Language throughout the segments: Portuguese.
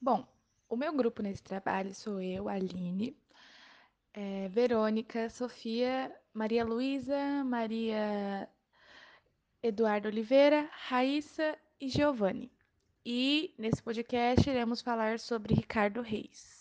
Bom, o meu grupo nesse trabalho sou eu, Aline, eh, Verônica, Sofia, Maria Luísa, Maria Eduardo Oliveira, Raíssa e Giovanni. E nesse podcast iremos falar sobre Ricardo Reis.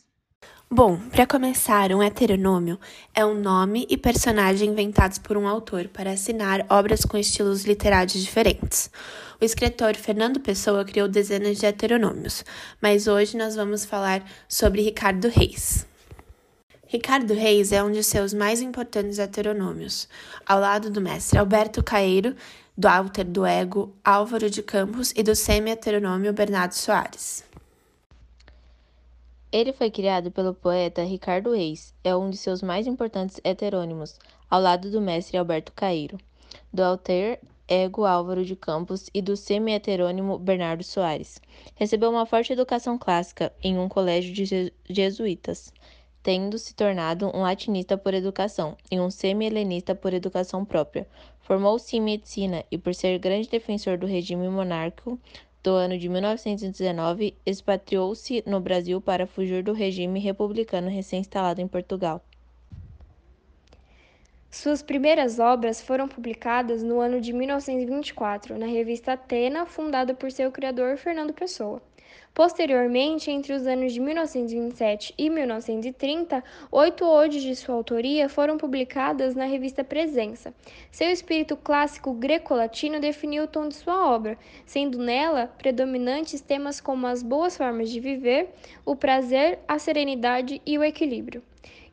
Bom, para começar, um heteronômio é um nome e personagem inventados por um autor para assinar obras com estilos literários diferentes. O escritor Fernando Pessoa criou dezenas de heteronômios, mas hoje nós vamos falar sobre Ricardo Reis. Ricardo Reis é um de seus mais importantes heteronômios, ao lado do mestre Alberto Caeiro, do alter do ego Álvaro de Campos e do semi-heteronômio Bernardo Soares. Ele foi criado pelo poeta Ricardo Reis, é um de seus mais importantes heterônimos, ao lado do mestre Alberto Caeiro, do alter ego Álvaro de Campos e do semi-heterônimo Bernardo Soares. Recebeu uma forte educação clássica em um colégio de jesuítas, tendo se tornado um latinista por educação e um semi-helenista por educação própria. Formou-se em medicina e, por ser grande defensor do regime monárquico, do ano de 1919, expatriou-se no Brasil para fugir do regime republicano recém-instalado em Portugal. Suas primeiras obras foram publicadas no ano de 1924 na revista Atena, fundada por seu criador Fernando Pessoa. Posteriormente, entre os anos de 1927 e 1930, oito odes de sua autoria foram publicadas na revista Presença. Seu espírito clássico greco-latino definiu o tom de sua obra, sendo nela predominantes temas como as boas formas de viver, o prazer, a serenidade e o equilíbrio.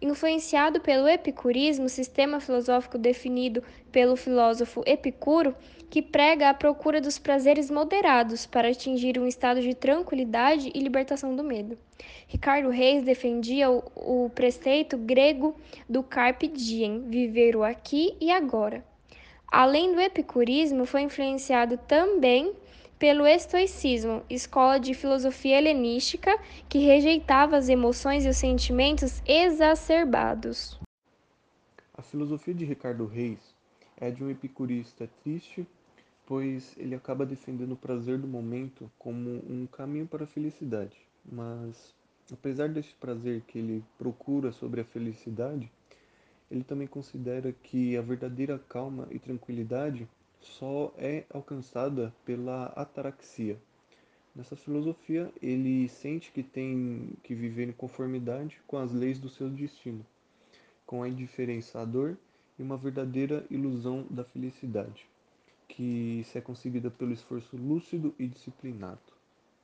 Influenciado pelo epicurismo, sistema filosófico definido pelo filósofo Epicuro, que prega a procura dos prazeres moderados para atingir um estado de tranquilidade e libertação do medo. Ricardo Reis defendia o, o preceito grego do carpe diem, viver o aqui e agora. Além do epicurismo, foi influenciado também pelo estoicismo, escola de filosofia helenística que rejeitava as emoções e os sentimentos exacerbados. A filosofia de Ricardo Reis é de um epicurista triste, pois ele acaba defendendo o prazer do momento como um caminho para a felicidade. Mas, apesar desse prazer que ele procura sobre a felicidade, ele também considera que a verdadeira calma e tranquilidade só é alcançada pela ataraxia. Nessa filosofia, ele sente que tem que viver em conformidade com as leis do seu destino, com a indiferença à dor e uma verdadeira ilusão da felicidade, que se é conseguida pelo esforço lúcido e disciplinado.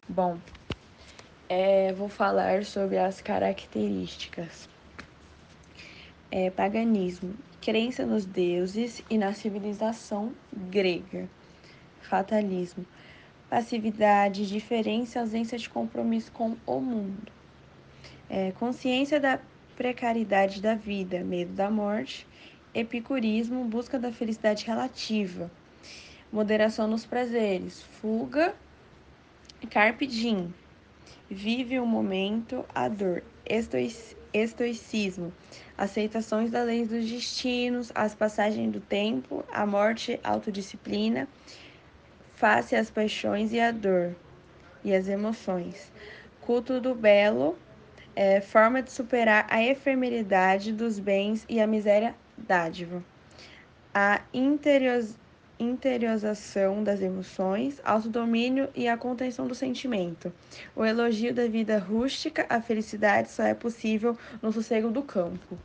Bom, é, vou falar sobre as características. É, paganismo crença nos deuses e na civilização grega. Fatalismo, passividade, diferença, ausência de compromisso com o mundo. É, consciência da precariedade da vida, medo da morte. Epicurismo, busca da felicidade relativa. Moderação nos prazeres, fuga. Carpe diem, vive o momento, a dor. Estoicismo aceitações das leis dos destinos, as passagens do tempo, a morte, autodisciplina, face às paixões e à dor e as emoções. Culto do belo, é, forma de superar a efemeridade dos bens e a miséria dádiva. A interiorização interiorização das emoções, autodomínio e a contenção do sentimento. O elogio da vida rústica, a felicidade só é possível no sossego do campo.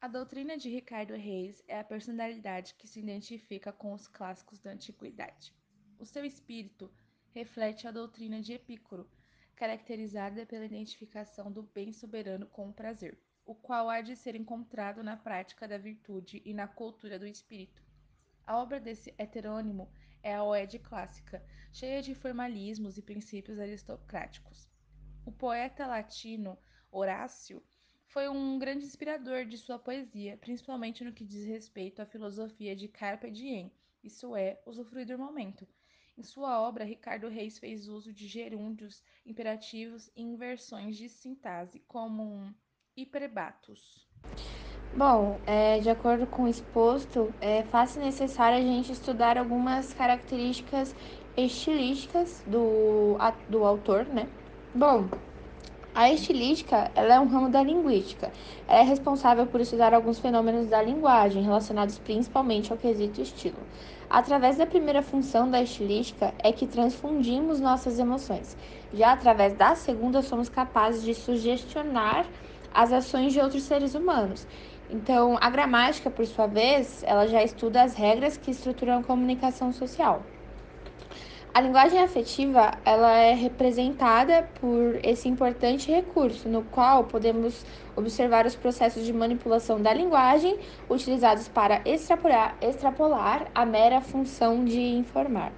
A doutrina de Ricardo Reis é a personalidade que se identifica com os clássicos da antiguidade. O seu espírito reflete a doutrina de Epicuro, caracterizada pela identificação do bem soberano com o prazer o qual há de ser encontrado na prática da virtude e na cultura do espírito. A obra desse heterônimo é a Oede clássica, cheia de formalismos e princípios aristocráticos. O poeta latino Horácio foi um grande inspirador de sua poesia, principalmente no que diz respeito à filosofia de carpe diem, isso é, usufruir do momento. Em sua obra, Ricardo Reis fez uso de gerúndios, imperativos e inversões de sintase, como um e prebatos? Bom, é, de acordo com o exposto, é fácil e necessário a gente estudar algumas características estilísticas do, do autor, né? Bom, a estilística ela é um ramo da linguística. Ela é responsável por estudar alguns fenômenos da linguagem, relacionados principalmente ao quesito estilo. Através da primeira função da estilística é que transfundimos nossas emoções. Já através da segunda, somos capazes de sugestionar as ações de outros seres humanos. Então, a gramática, por sua vez, ela já estuda as regras que estruturam a comunicação social. A linguagem afetiva, ela é representada por esse importante recurso, no qual podemos observar os processos de manipulação da linguagem utilizados para extrapolar, extrapolar a mera função de informar.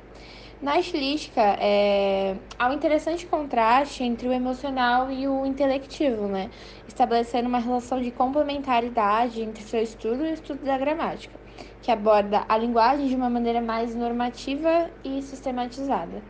Na estilística, é, há um interessante contraste entre o emocional e o intelectivo, né? estabelecendo uma relação de complementaridade entre seu estudo e o estudo da gramática, que aborda a linguagem de uma maneira mais normativa e sistematizada.